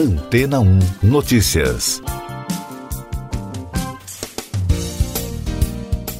Antena 1 Notícias.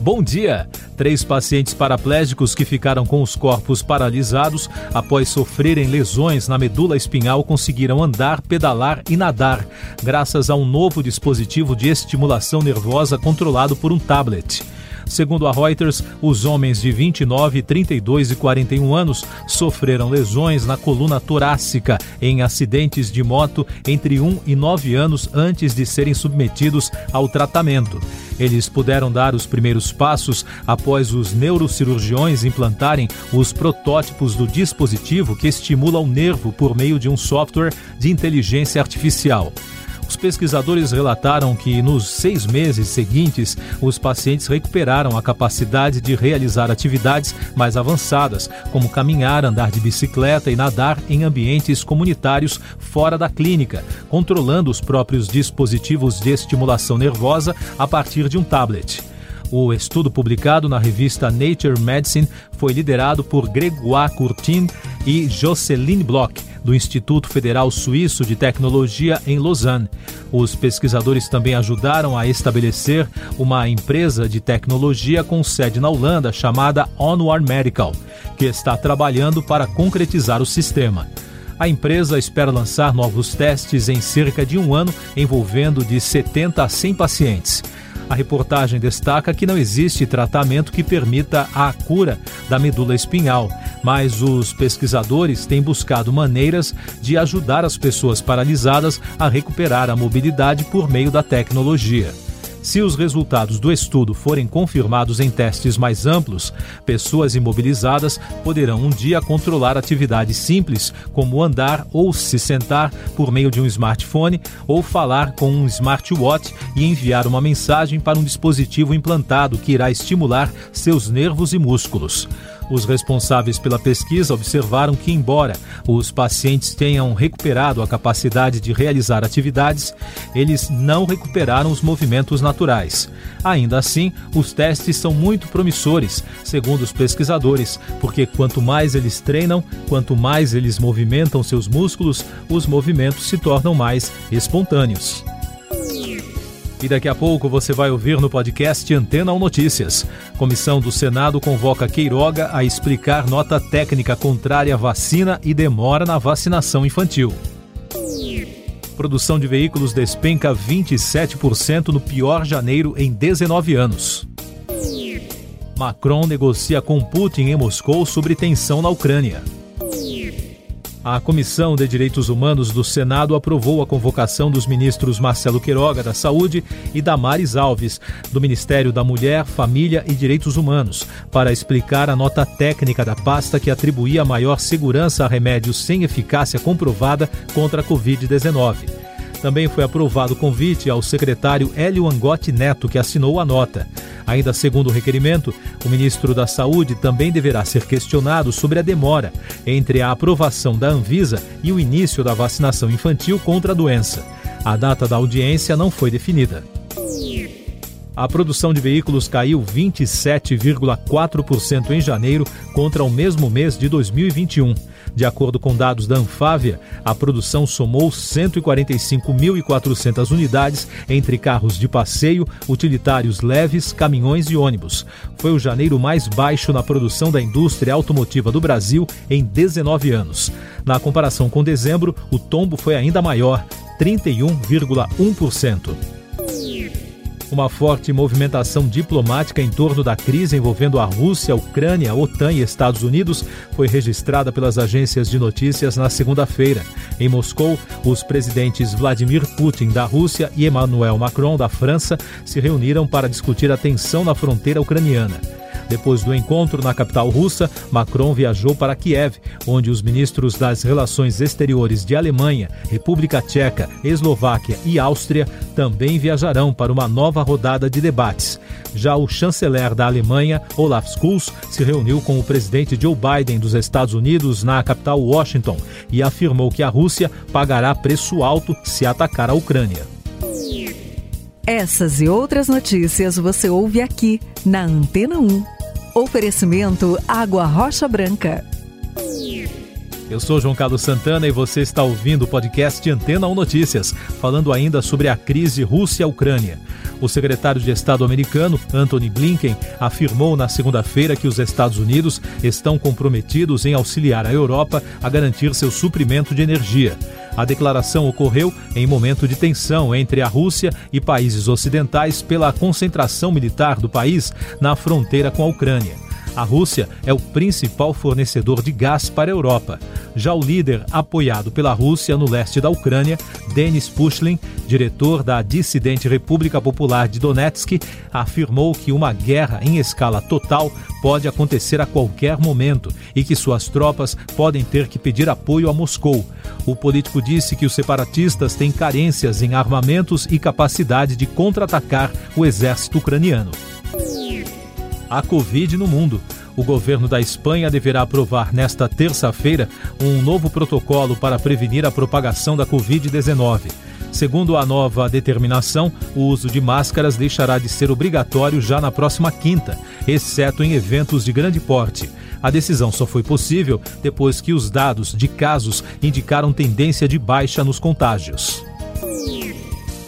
Bom dia! Três pacientes paraplégicos que ficaram com os corpos paralisados após sofrerem lesões na medula espinhal conseguiram andar, pedalar e nadar, graças a um novo dispositivo de estimulação nervosa controlado por um tablet. Segundo a Reuters, os homens de 29, 32 e 41 anos sofreram lesões na coluna torácica em acidentes de moto entre 1 e 9 anos antes de serem submetidos ao tratamento. Eles puderam dar os primeiros passos após os neurocirurgiões implantarem os protótipos do dispositivo que estimula o nervo por meio de um software de inteligência artificial. Os pesquisadores relataram que nos seis meses seguintes, os pacientes recuperaram a capacidade de realizar atividades mais avançadas, como caminhar, andar de bicicleta e nadar em ambientes comunitários fora da clínica, controlando os próprios dispositivos de estimulação nervosa a partir de um tablet. O estudo publicado na revista Nature Medicine foi liderado por Gregoire Courtin e Jocelyn Bloch, do Instituto Federal Suíço de Tecnologia em Lausanne. Os pesquisadores também ajudaram a estabelecer uma empresa de tecnologia com sede na Holanda chamada Onward Medical, que está trabalhando para concretizar o sistema. A empresa espera lançar novos testes em cerca de um ano, envolvendo de 70 a 100 pacientes. A reportagem destaca que não existe tratamento que permita a cura da medula espinhal, mas os pesquisadores têm buscado maneiras de ajudar as pessoas paralisadas a recuperar a mobilidade por meio da tecnologia. Se os resultados do estudo forem confirmados em testes mais amplos, pessoas imobilizadas poderão um dia controlar atividades simples, como andar ou se sentar por meio de um smartphone ou falar com um smartwatch e enviar uma mensagem para um dispositivo implantado que irá estimular seus nervos e músculos. Os responsáveis pela pesquisa observaram que, embora os pacientes tenham recuperado a capacidade de realizar atividades, eles não recuperaram os movimentos naturais. Ainda assim, os testes são muito promissores, segundo os pesquisadores, porque quanto mais eles treinam, quanto mais eles movimentam seus músculos, os movimentos se tornam mais espontâneos. E daqui a pouco você vai ouvir no podcast Antena 1 Notícias. Comissão do Senado convoca Queiroga a explicar nota técnica contrária à vacina e demora na vacinação infantil. Produção de veículos despenca 27% no pior janeiro em 19 anos. Macron negocia com Putin em Moscou sobre tensão na Ucrânia. A Comissão de Direitos Humanos do Senado aprovou a convocação dos ministros Marcelo Queiroga, da Saúde, e Damares Alves, do Ministério da Mulher, Família e Direitos Humanos, para explicar a nota técnica da pasta que atribuía maior segurança a remédios sem eficácia comprovada contra a Covid-19. Também foi aprovado o convite ao secretário Hélio Angotti Neto, que assinou a nota. Ainda segundo o requerimento, o ministro da Saúde também deverá ser questionado sobre a demora entre a aprovação da Anvisa e o início da vacinação infantil contra a doença. A data da audiência não foi definida. A produção de veículos caiu 27,4% em janeiro contra o mesmo mês de 2021. De acordo com dados da Anfávia, a produção somou 145.400 unidades entre carros de passeio, utilitários leves, caminhões e ônibus. Foi o janeiro mais baixo na produção da indústria automotiva do Brasil em 19 anos. Na comparação com dezembro, o tombo foi ainda maior, 31,1%. Uma forte movimentação diplomática em torno da crise envolvendo a Rússia, a Ucrânia, a OTAN e Estados Unidos foi registrada pelas agências de notícias na segunda-feira. Em Moscou, os presidentes Vladimir Putin da Rússia e Emmanuel Macron da França se reuniram para discutir a tensão na fronteira ucraniana. Depois do encontro na capital russa, Macron viajou para Kiev, onde os ministros das Relações Exteriores de Alemanha, República Tcheca, Eslováquia e Áustria também viajarão para uma nova rodada de debates. Já o chanceler da Alemanha, Olaf Scholz, se reuniu com o presidente Joe Biden dos Estados Unidos na capital Washington e afirmou que a Rússia pagará preço alto se atacar a Ucrânia. Essas e outras notícias você ouve aqui na Antena 1. Oferecimento Água Rocha Branca. Eu sou João Carlos Santana e você está ouvindo o podcast Antena 1 Notícias, falando ainda sobre a crise Rússia-Ucrânia. O secretário de Estado americano, Anthony Blinken, afirmou na segunda-feira que os Estados Unidos estão comprometidos em auxiliar a Europa a garantir seu suprimento de energia. A declaração ocorreu em momento de tensão entre a Rússia e países ocidentais pela concentração militar do país na fronteira com a Ucrânia. A Rússia é o principal fornecedor de gás para a Europa. Já o líder apoiado pela Rússia no leste da Ucrânia, Denis Pushlin, diretor da dissidente República Popular de Donetsk, afirmou que uma guerra em escala total pode acontecer a qualquer momento e que suas tropas podem ter que pedir apoio a Moscou. O político disse que os separatistas têm carências em armamentos e capacidade de contra-atacar o exército ucraniano a Covid no mundo. O governo da Espanha deverá aprovar nesta terça-feira um novo protocolo para prevenir a propagação da Covid-19. Segundo a nova determinação, o uso de máscaras deixará de ser obrigatório já na próxima quinta, exceto em eventos de grande porte. A decisão só foi possível depois que os dados de casos indicaram tendência de baixa nos contágios.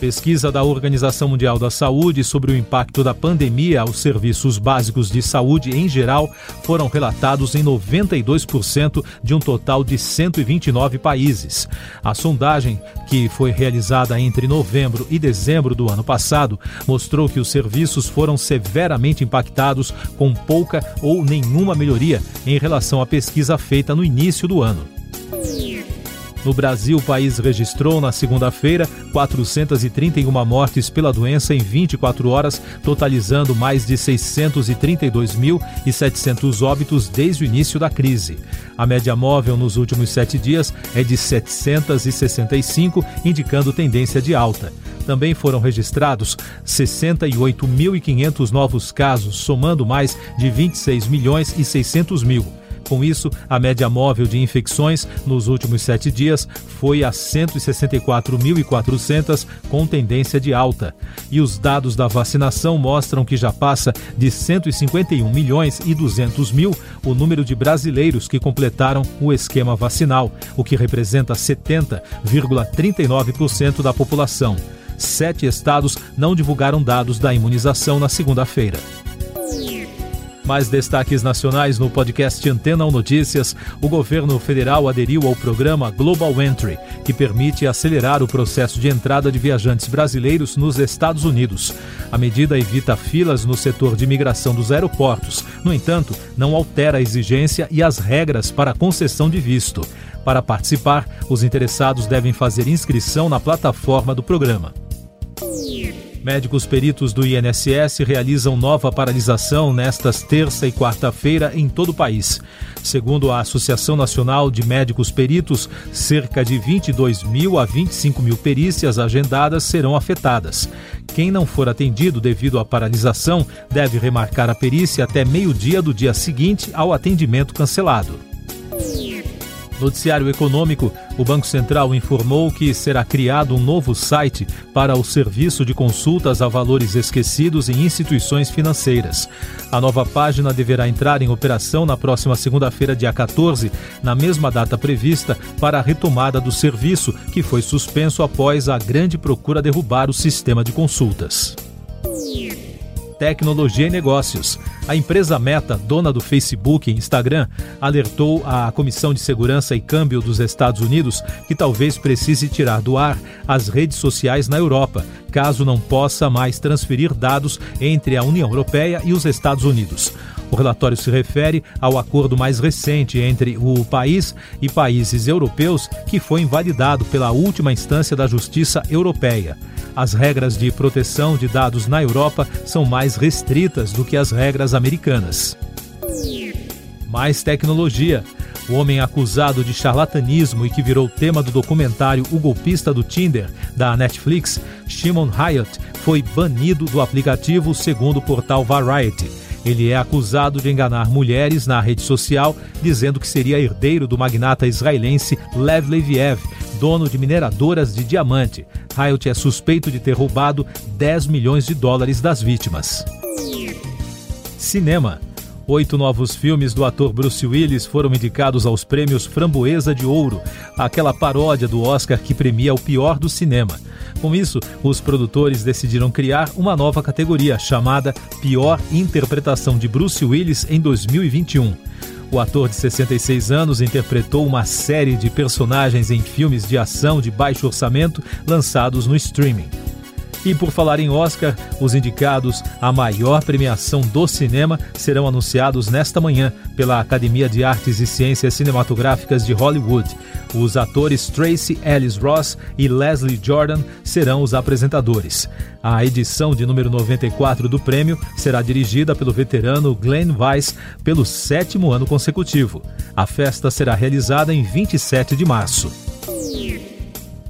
Pesquisa da Organização Mundial da Saúde sobre o impacto da pandemia aos serviços básicos de saúde em geral foram relatados em 92% de um total de 129 países. A sondagem, que foi realizada entre novembro e dezembro do ano passado, mostrou que os serviços foram severamente impactados, com pouca ou nenhuma melhoria em relação à pesquisa feita no início do ano. No Brasil, o país registrou na segunda-feira 431 mortes pela doença em 24 horas, totalizando mais de 632.700 óbitos desde o início da crise. A média móvel nos últimos sete dias é de 765, indicando tendência de alta. Também foram registrados 68.500 novos casos, somando mais de 26 milhões e 600 mil. Com isso, a média móvel de infecções nos últimos sete dias foi a 164.400, com tendência de alta. E os dados da vacinação mostram que já passa de 151 milhões e 200 mil o número de brasileiros que completaram o esquema vacinal, o que representa 70,39% da população. Sete estados não divulgaram dados da imunização na segunda-feira. Mais destaques nacionais no podcast Antena 1 Notícias. O governo federal aderiu ao programa Global Entry, que permite acelerar o processo de entrada de viajantes brasileiros nos Estados Unidos. A medida evita filas no setor de imigração dos aeroportos. No entanto, não altera a exigência e as regras para a concessão de visto. Para participar, os interessados devem fazer inscrição na plataforma do programa. Médicos peritos do INSS realizam nova paralisação nestas terça e quarta-feira em todo o país. Segundo a Associação Nacional de Médicos Peritos, cerca de 22 mil a 25 mil perícias agendadas serão afetadas. Quem não for atendido devido à paralisação deve remarcar a perícia até meio-dia do dia seguinte ao atendimento cancelado. Noticiário Econômico: o Banco Central informou que será criado um novo site para o serviço de consultas a valores esquecidos em instituições financeiras. A nova página deverá entrar em operação na próxima segunda-feira, dia 14, na mesma data prevista para a retomada do serviço, que foi suspenso após a grande procura derrubar o sistema de consultas tecnologia e negócios. A empresa Meta, dona do Facebook e Instagram, alertou a Comissão de Segurança e Câmbio dos Estados Unidos que talvez precise tirar do ar as redes sociais na Europa, caso não possa mais transferir dados entre a União Europeia e os Estados Unidos. O relatório se refere ao acordo mais recente entre o país e países europeus que foi invalidado pela última instância da Justiça Europeia. As regras de proteção de dados na Europa são mais restritas do que as regras americanas. Mais tecnologia. O homem acusado de charlatanismo e que virou tema do documentário O Golpista do Tinder, da Netflix, Shimon Hayat, foi banido do aplicativo, segundo o portal Variety. Ele é acusado de enganar mulheres na rede social, dizendo que seria herdeiro do magnata israelense Lev Leviev, dono de mineradoras de diamante. Hayat é suspeito de ter roubado 10 milhões de dólares das vítimas. Cinema. Oito novos filmes do ator Bruce Willis foram indicados aos prêmios Framboesa de Ouro, aquela paródia do Oscar que premia o pior do cinema. Com isso, os produtores decidiram criar uma nova categoria chamada Pior Interpretação de Bruce Willis em 2021. O ator de 66 anos interpretou uma série de personagens em filmes de ação de baixo orçamento lançados no streaming. E por falar em Oscar, os indicados à maior premiação do cinema serão anunciados nesta manhã pela Academia de Artes e Ciências Cinematográficas de Hollywood. Os atores Tracy Ellis Ross e Leslie Jordan serão os apresentadores. A edição de número 94 do prêmio será dirigida pelo veterano Glenn Weiss pelo sétimo ano consecutivo. A festa será realizada em 27 de março.